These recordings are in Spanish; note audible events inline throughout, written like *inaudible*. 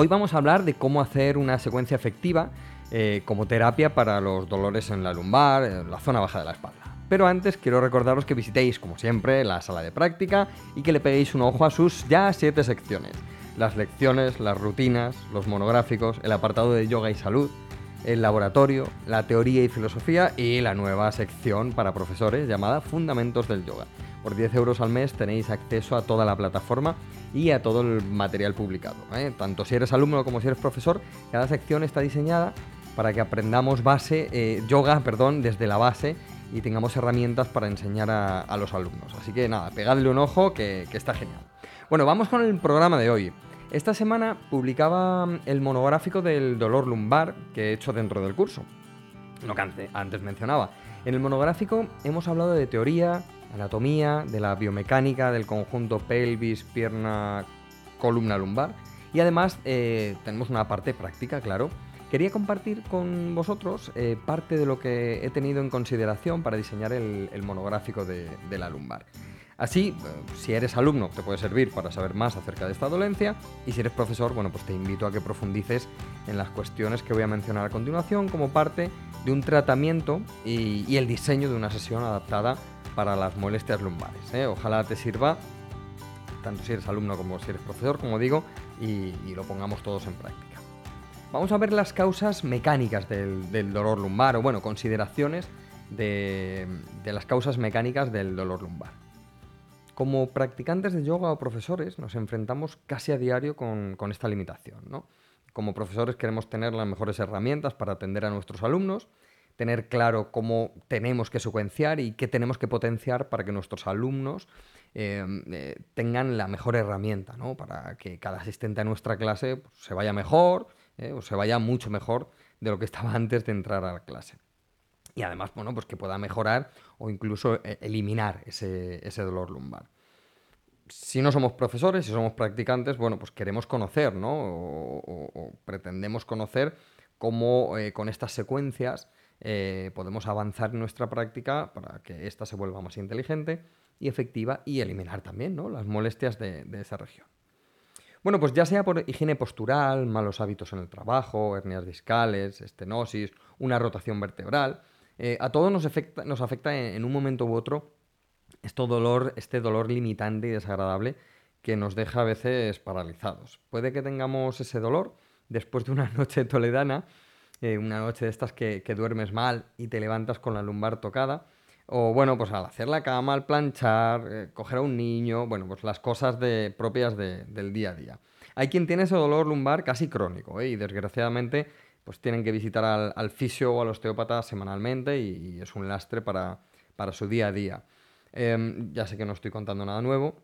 Hoy vamos a hablar de cómo hacer una secuencia efectiva eh, como terapia para los dolores en la lumbar, en la zona baja de la espalda. Pero antes quiero recordaros que visitéis, como siempre, la sala de práctica y que le peguéis un ojo a sus ya siete secciones. Las lecciones, las rutinas, los monográficos, el apartado de yoga y salud, el laboratorio, la teoría y filosofía y la nueva sección para profesores llamada Fundamentos del Yoga. Por 10 euros al mes tenéis acceso a toda la plataforma y a todo el material publicado. ¿eh? Tanto si eres alumno como si eres profesor, cada sección está diseñada para que aprendamos base, eh, yoga perdón, desde la base y tengamos herramientas para enseñar a, los alumnos. Así que nada, pegadle un ojo que, que está genial. Bueno, vamos con el programa de hoy. Esta semana publicaba el monográfico del dolor lumbar que he hecho dentro del curso. Lo que antes mencionaba. En el monográfico hemos hablado de teoría, anatomía, de la biomecánica del conjunto pelvis, pierna, columna lumbar y además eh, tenemos una parte práctica, claro. Quería compartir con vosotros eh, parte de lo que he tenido en consideración para diseñar el, monográfico de, la lumbar. Así, eh, si eres alumno, te puede servir para saber más acerca de esta dolencia y si eres profesor, bueno, pues te invito a que profundices en las cuestiones que voy a mencionar a continuación como parte de un tratamiento y el diseño de una sesión adaptada para las molestias lumbares. ¿eh? Ojalá te sirva, tanto si eres alumno como si eres profesor, como digo, y, lo pongamos todos en práctica. Vamos a ver las causas mecánicas del, dolor lumbar, o bueno, consideraciones de, las causas mecánicas del dolor lumbar. Como practicantes de yoga o profesores nos enfrentamos casi a diario con, esta limitación. Como profesores queremos tener las mejores herramientas para atender a nuestros alumnos, tener claro cómo tenemos que secuenciar y qué tenemos que potenciar para que nuestros alumnos eh, eh, tengan la mejor herramienta. Para que cada asistente a nuestra clase pues, se vaya mejor eh, o se vaya mucho mejor de lo que estaba *laughs* antes de entrar a la clase. Y además, bueno, pues que pueda mejorar o incluso eliminar ese, dolor lumbar. Si no somos profesores, si somos practicantes, bueno, pues queremos conocer, ¿no? O, pretendemos conocer cómo con estas secuencias eh, podemos avanzar en nuestra práctica para que ésta se vuelva más inteligente y efectiva y eliminar también las molestias de, esa región. Bueno, pues ya sea por higiene postural, malos hábitos en el trabajo, hernias discales, estenosis, una rotación vertebral, eh, a todos nos afecta, nos afecta en, un momento u otro este dolor, este dolor limitante y desagradable que nos deja a veces paralizados. Puede que tengamos ese dolor después de una *laughs* noche toledana eh, una noche de estas que, duermes mal y te levantas con la lumbar tocada. O bueno, pues al hacer la cama, al planchar, eh, coger a un niño, bueno, pues las cosas de, propias del día a día. Hay quien tiene ese dolor lumbar casi crónico y desgraciadamente pues tienen que visitar al, fisio o al osteópata semanalmente y, es un lastre para, su día a día. Em, ya sé que no estoy contando nada nuevo,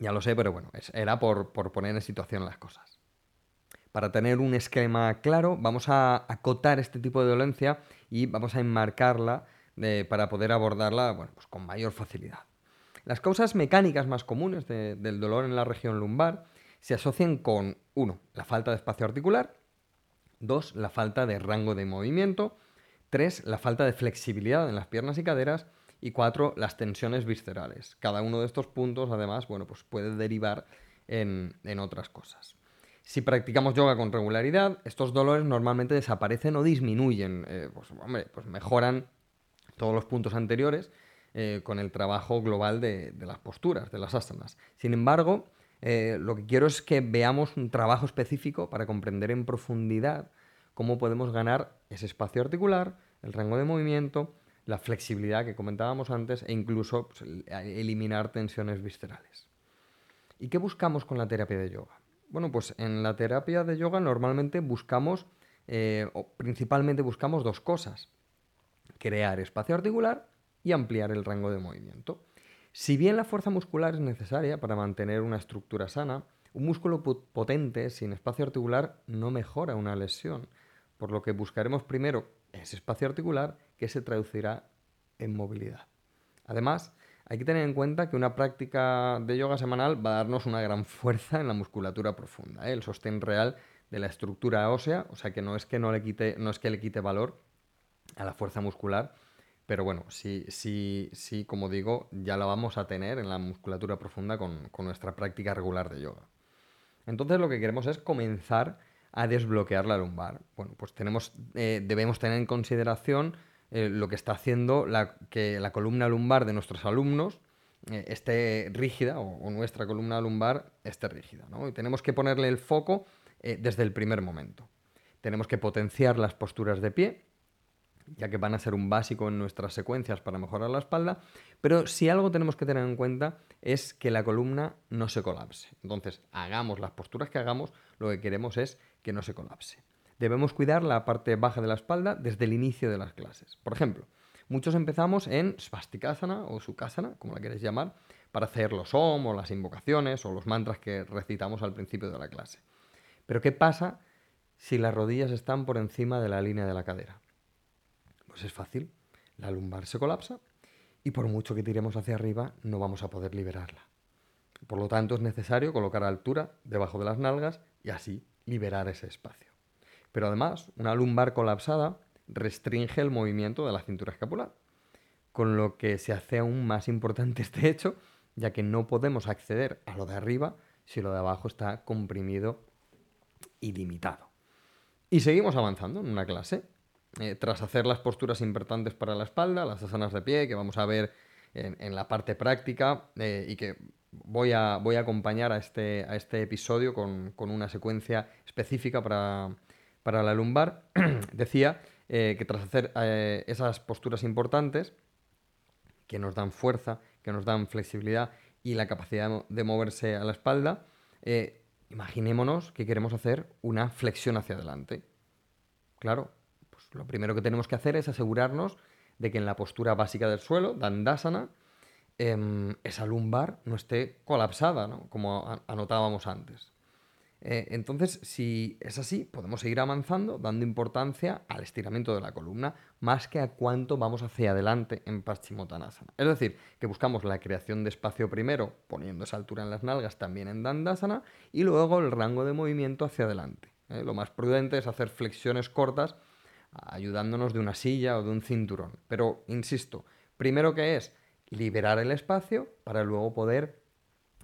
ya lo sé, pero bueno, era por poner en situación las cosas. Para tener un esquema claro, vamos a acotar este tipo de dolencia y vamos a enmarcarla para poder abordarla pues con mayor facilidad. Las causas mecánicas más comunes del dolor en la región lumbar se asocian con 1. La falta de espacio articular, 2. La falta de rango de movimiento, 3. La falta de flexibilidad en las piernas y caderas y 4. Las tensiones viscerales. Cada uno de estos puntos, además, bueno, pues puede derivar en otras cosas. Si practicamos yoga con regularidad, estos dolores normalmente desaparecen o disminuyen, eh, pues, pues, mejoran todos los puntos anteriores eh, con el trabajo global de, las posturas, de las asanas. Sin embargo, eh, lo que quiero es que veamos un trabajo específico para comprender en profundidad cómo podemos ganar ese espacio articular, el rango de movimiento, la flexibilidad que comentábamos antes e incluso pues, eliminar tensiones viscerales. ¿Y qué buscamos con la terapia de yoga? Bueno, pues en la terapia de yoga normalmente buscamos, eh, o principalmente buscamos dos cosas. Crear espacio articular y ampliar el rango de movimiento. Si bien la fuerza muscular es necesaria para mantener una estructura sana, Un músculo potente sin espacio articular no mejora una lesión, por lo que buscaremos primero ese espacio articular que se traducirá en movilidad. Además, hay que tener en cuenta que una práctica de yoga semanal va a darnos una gran fuerza en la musculatura profunda, ¿eh? el sostén real de la estructura ósea, o sea que no es que no le quite, no es que le quite valor a la fuerza muscular, pero bueno, sí, sí, sí, como digo, ya la vamos a tener en la musculatura profunda con, nuestra práctica regular de yoga. Entonces lo que queremos es comenzar a desbloquear la lumbar. Bueno, pues tenemos, eh, debemos tener en consideración eh, lo que está haciendo que la columna lumbar de nuestros alumnos eh, esté rígida o, nuestra columna lumbar esté rígida. ¿no? Y tenemos que ponerle el foco desde el primer momento. Tenemos que potenciar las posturas de pie, ya que van a ser un básico en nuestras secuencias para mejorar la espalda, pero si algo tenemos que tener en cuenta es que la columna no se colapse. Entonces, hagamos las posturas que hagamos, lo que queremos es que no se colapse. Debemos cuidar la parte baja de la espalda desde el inicio de las clases. Por ejemplo, muchos empezamos en Svastikasana o Sukhasana, como la queréis llamar, para hacer los OM o las invocaciones o los mantras que recitamos al principio de la clase. Pero ¿qué pasa si las rodillas están por encima de la línea de la cadera? Pues es fácil. La lumbar se colapsa y por mucho que tiremos hacia arriba no vamos a poder liberarla. Por lo tanto es necesario colocar altura debajo de las nalgas y así liberar ese espacio. Pero además, una lumbar colapsada restringe el movimiento de la cintura escapular, con lo que se hace aún más importante este hecho, ya que no podemos acceder a lo de arriba si lo de abajo está comprimido y limitado. Y seguimos avanzando en una clase eh, tras hacer las posturas importantes para la espalda, las asanas de pie, que vamos a ver en, la parte práctica eh, y que voy a, voy a acompañar a este, a este episodio con, una secuencia específica para, la lumbar, *clears throat* decía eh, que tras hacer esas posturas importantes, que nos dan fuerza, que nos dan flexibilidad y la capacidad de moverse a la espalda, imaginémonos que queremos hacer una flexión hacia adelante. Claro, lo primero que tenemos que hacer es asegurarnos de que en la postura básica del suelo, Dandasana, em, esa lumbar no esté colapsada, como anotábamos antes. Eh, entonces, si es así, podemos seguir avanzando dando importancia al estiramiento de la columna más que a cuánto vamos hacia adelante en Paschimottanasana. Es decir, que buscamos la creación de espacio primero, poniendo esa altura en las nalgas también en Dandasana, y luego el rango de movimiento hacia adelante. ¿eh? Lo más prudente es hacer flexiones cortas ayudándonos de una silla o de un cinturón. Pero, insisto, primero que es liberar el espacio para luego poder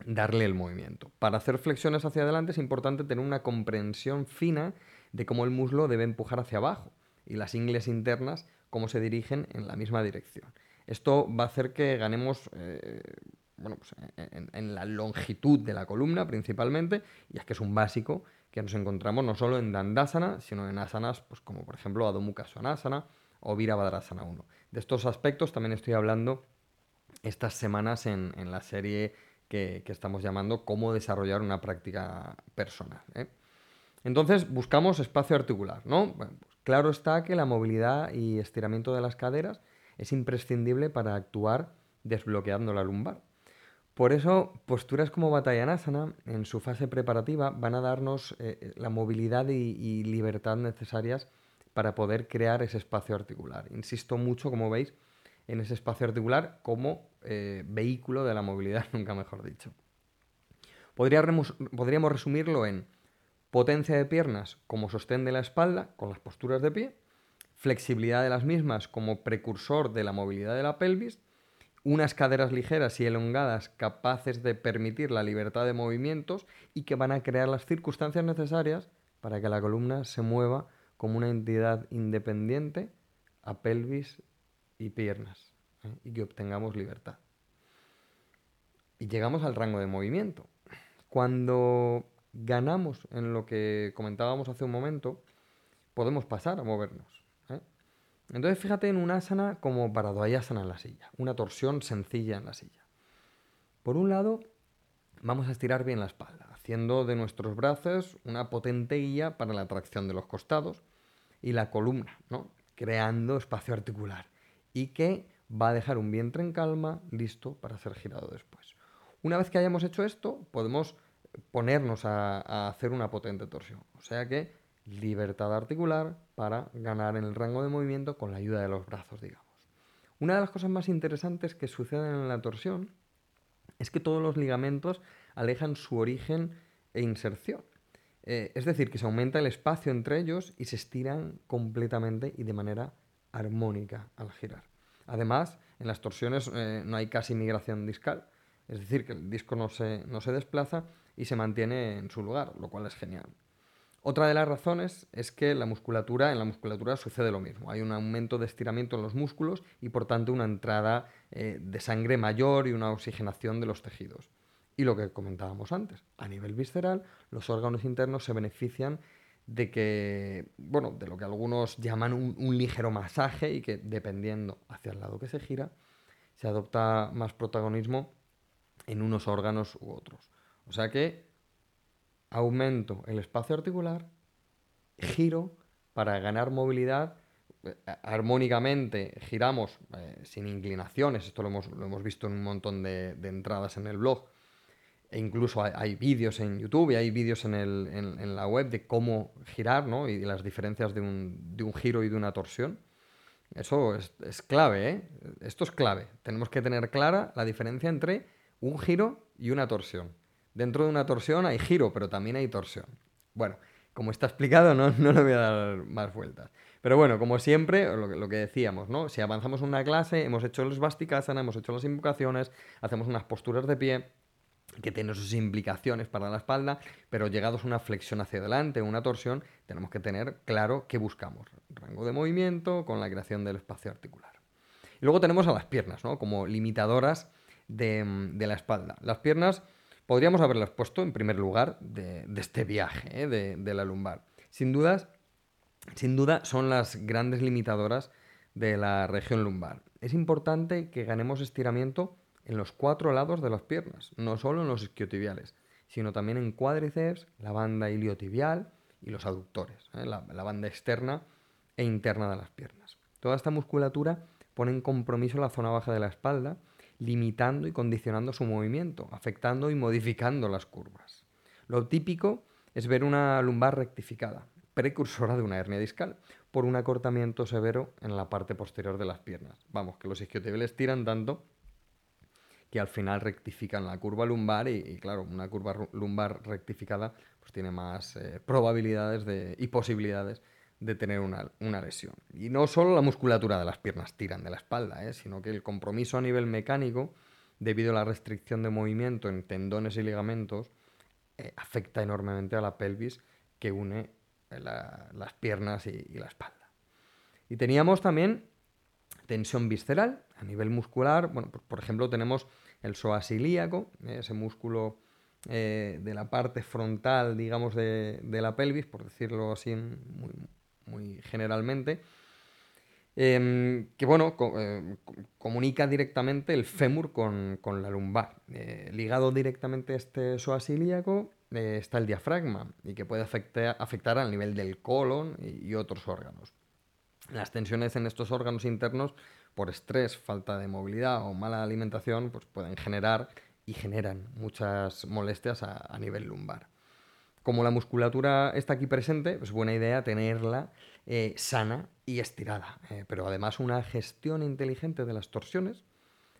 darle el movimiento. Para hacer flexiones hacia adelante es importante tener una comprensión fina de cómo el muslo debe empujar hacia abajo y las ingles internas cómo se dirigen en la misma dirección. Esto va a hacer que ganemos eh, bueno, pues, en, la longitud de la columna principalmente, y es que es un básico que nos encontramos no solo en Dandasana, sino en asanas pues, como por ejemplo Adho Mukha Svanasana o Virabhadrasana 1. De estos aspectos también estoy hablando estas semanas en, la serie que, estamos llamando Cómo desarrollar una práctica personal. ¿eh? Entonces buscamos espacio articular, ¿no? Pues, claro está que la movilidad y estiramiento de las caderas es imprescindible para actuar desbloqueando la lumbar. Por eso, posturas como Batayanasana, en su fase preparativa, van a darnos eh, eh, la movilidad y, libertad necesarias para poder crear ese espacio articular. Insisto mucho, como veis, en ese espacio articular como eh, vehículo de la movilidad, *laughs* nunca mejor dicho. podríamos resumirlo en potencia de piernas como sostén de la espalda, con las posturas de pie, flexibilidad de las mismas como precursor de la movilidad de la pelvis, unas caderas ligeras y elongadas capaces de permitir la libertad de movimientos y que van a crear las circunstancias necesarias para que la columna se mueva como una entidad independiente a pelvis y piernas ¿eh? y que obtengamos libertad. Y llegamos al rango de movimiento. Cuando ganamos en lo que comentábamos hace un momento, podemos pasar a movernos. Entonces fíjate en una asana como Paradvayasana en la silla, una torsión sencilla en la silla. Por un lado, vamos a estirar bien la espalda, haciendo de nuestros brazos una potente guía para la tracción de los costados y la columna, creando espacio articular y que va a dejar un vientre en calma, listo para ser girado después. Una vez que hayamos hecho esto, podemos ponernos a, hacer una potente torsión. O sea que libertad articular para ganar en el rango de movimiento con la ayuda de los brazos, digamos. Una de las cosas más interesantes que suceden en la torsión es que todos los ligamentos alejan su origen e inserción. Eh, es decir, que se aumenta el espacio entre ellos y se estiran completamente y de manera armónica al girar. Además, en las torsiones eh, no hay casi migración discal, es decir, que el disco no se, no se desplaza y se mantiene en su lugar, lo cual es genial. Otra de las razones es que la musculatura, en la musculatura sucede lo mismo. Hay un aumento de estiramiento en los músculos y por tanto una entrada eh, de sangre mayor y una oxigenación de los tejidos. Y lo que comentábamos antes, a nivel visceral, los órganos internos se benefician de que, bueno, de lo que algunos llaman un, ligero masaje y que dependiendo hacia el lado que se gira, se adopta más protagonismo en unos órganos u otros. O sea que aumento el espacio articular, giro para ganar movilidad, eh, armónicamente giramos eh, sin inclinaciones, esto lo hemos, visto en un montón de entradas en el blog, e incluso hay, vídeos en YouTube y hay vídeos en, la web de cómo girar ¿no? y las diferencias de un, giro y de una torsión. Eso es, clave, ¿eh? Esto es clave. Tenemos que tener clara la diferencia entre un giro y una torsión. Dentro de una torsión hay giro, pero también hay torsión. Bueno, como está explicado, no, no le voy a dar más vueltas. Pero bueno, como siempre, lo, que decíamos, ¿no? Si avanzamos una clase, hemos hecho el svastikasana, hemos hecho las invocaciones, hacemos unas posturas de pie, que tiene sus implicaciones para la espalda, pero llegados a una flexión hacia adelante, una torsión, tenemos que tener claro qué buscamos. Rango de movimiento con la creación del espacio articular. Y luego tenemos a las piernas, ¿no? Como limitadoras de, la espalda. Las piernas podríamos haberlas puesto en primer lugar de, este viaje ¿eh? de, la lumbar. Sin dudas, sin duda son las grandes limitadoras de la región lumbar. Es importante que ganemos estiramiento en los cuatro lados de las piernas, no solo en los isquiotibiales, sino también en cuádriceps, la banda iliotibial y los aductores, ¿eh? la, banda externa e interna de las piernas. Toda esta musculatura pone en compromiso la zona baja de la espalda, limitando y condicionando su movimiento, afectando y modificando las curvas. Lo típico es ver una lumbar rectificada, precursora de una hernia discal, por un acortamiento severo en la parte posterior de las piernas. Vamos, que los isquiotibiales tiran tanto que al final rectifican la curva lumbar y, claro, una curva lumbar rectificada pues tiene más eh, probabilidades de, y posibilidades de tener una, lesión. Y no solo la musculatura de las piernas tiran de la espalda, ¿eh? sino que el compromiso a nivel mecánico, debido a la restricción de movimiento en tendones y ligamentos, eh, afecta enormemente a la pelvis que une las piernas y, la espalda. Y teníamos también tensión visceral a nivel muscular. Bueno, por, ejemplo, tenemos el psoas ilíaco, ese músculo eh, de la parte frontal, digamos, de, la pelvis, por decirlo así generalmente, em, que bueno, eh, comunica directamente el fémur con, la lumbar. Eh, ligado directamente a este psoas ilíaco está el diafragma y que puede afectar, afectar al nivel del colon y otros órganos. Las tensiones en estos órganos internos por estrés, falta de movilidad o mala alimentación, pues pueden generar y generan muchas molestias a, nivel lumbar. Como la musculatura está aquí presente, es buena idea tenerla eh, sana y estirada. Eh, pero además una gestión inteligente de las torsiones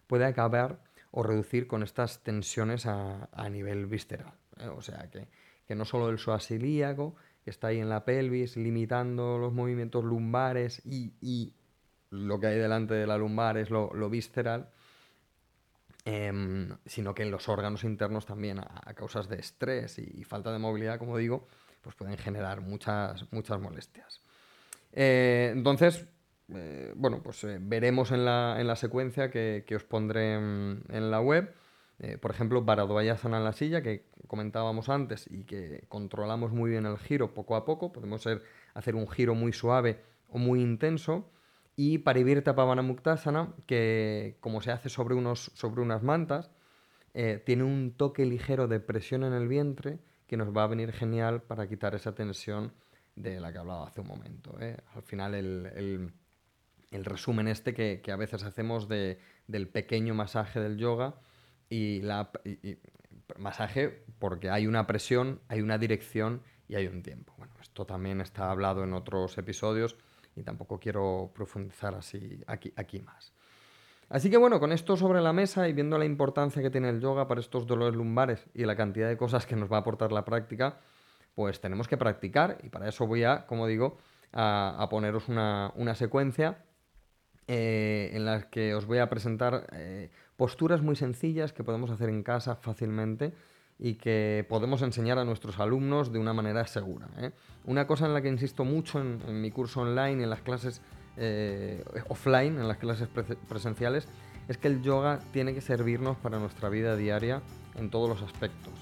puede acabar o reducir con estas tensiones a, nivel visceral. Eh, o sea que, no solo el psoas ilíaco, que está ahí en la pelvis, limitando los movimientos lumbares y lo que hay delante de la lumbar es lo, visceral, em, sino que en los órganos internos también, a, causas de estrés y, falta de movilidad, como digo, pues pueden generar muchas, muchas molestias. Eh, entonces, eh, bueno, pues eh, veremos en la, secuencia que, os pondré en, la web. por ejemplo, Baradvayasana en la silla, que comentábamos antes y que controlamos muy bien el giro poco a poco. Podemos hacer un giro muy suave o muy intenso y Parivirta Pavana Muktasana, que como se hace sobre, unos, sobre unas mantas, eh, tiene un toque ligero de presión en el vientre que nos va a venir genial para quitar esa tensión de la que hablaba hace un momento. ¿eh? Al final el, resumen este que, a veces hacemos del pequeño masaje del yoga y, la, masaje porque hay una presión, hay una dirección y hay un tiempo. Bueno, esto también está hablado en otros episodios y tampoco quiero profundizar así aquí, aquí más. Así que bueno, con esto sobre la mesa y viendo la importancia que tiene el yoga para estos dolores lumbares y la cantidad de cosas que nos va a aportar la práctica, pues tenemos que practicar y para eso voy a, como digo, a, poneros una, secuencia eh, en la que os voy a presentar eh, posturas muy sencillas que podemos hacer en casa fácilmente y que podemos enseñar a nuestros alumnos de una manera segura. ¿eh? Una cosa en la que insisto mucho en, mi curso online, en las clases eh, offline, en las clases presenciales, es que el yoga tiene que servirnos para nuestra vida diaria en todos los aspectos.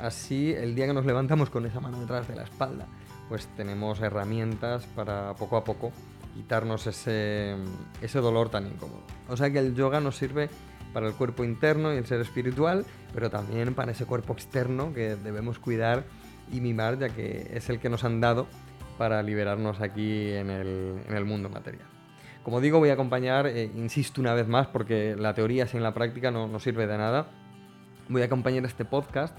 Así, el día que nos levantamos con esa mano detrás de la espalda, pues tenemos herramientas para poco a poco quitarnos ese, ese dolor tan incómodo. O sea que el yoga nos sirve para el cuerpo interno y el ser espiritual, pero también para ese cuerpo externo que debemos cuidar y mimar, ya que es el que nos han dado para liberarnos aquí en el, mundo material. Como digo, voy a acompañar, eh, insisto una vez más, porque la teoría sin la práctica no, sirve de nada, voy a acompañar este podcast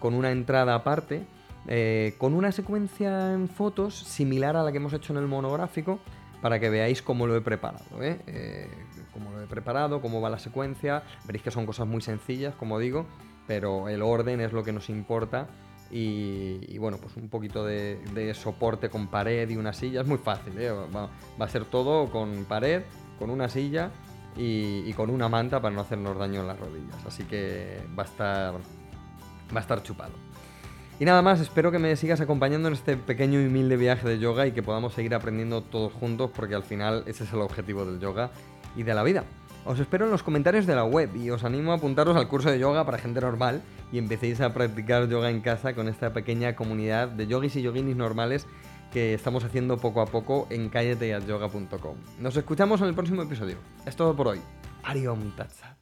con una entrada aparte, eh, con una secuencia en fotos similar a la que hemos hecho en el monográfico, para que veáis cómo lo he preparado. ¿eh? Cómo lo he preparado, cómo va la secuencia. Veréis que son cosas muy sencillas, como digo, pero el orden es lo que nos importa y, bueno, pues un poquito de, soporte con pared y una silla. Es muy fácil, ¿eh? va, a ser todo con pared, con una silla y, con una manta para no hacernos daño en las rodillas. Así que va a estar, va a estar chupado. Y nada más, espero que me sigas acompañando en este pequeño y humilde viaje de yoga y que podamos seguir aprendiendo todos juntos porque al final ese es el objetivo del yoga y de la vida. Os espero en los comentarios de la web y os animo a apuntaros al curso de yoga para gente normal y empecéis a practicar yoga en casa con esta pequeña comunidad de yogis y yoginis normales que estamos haciendo poco a poco en calleteatyoga.com. Nos escuchamos en el próximo episodio. Es todo por hoy. Ariom Tatsat.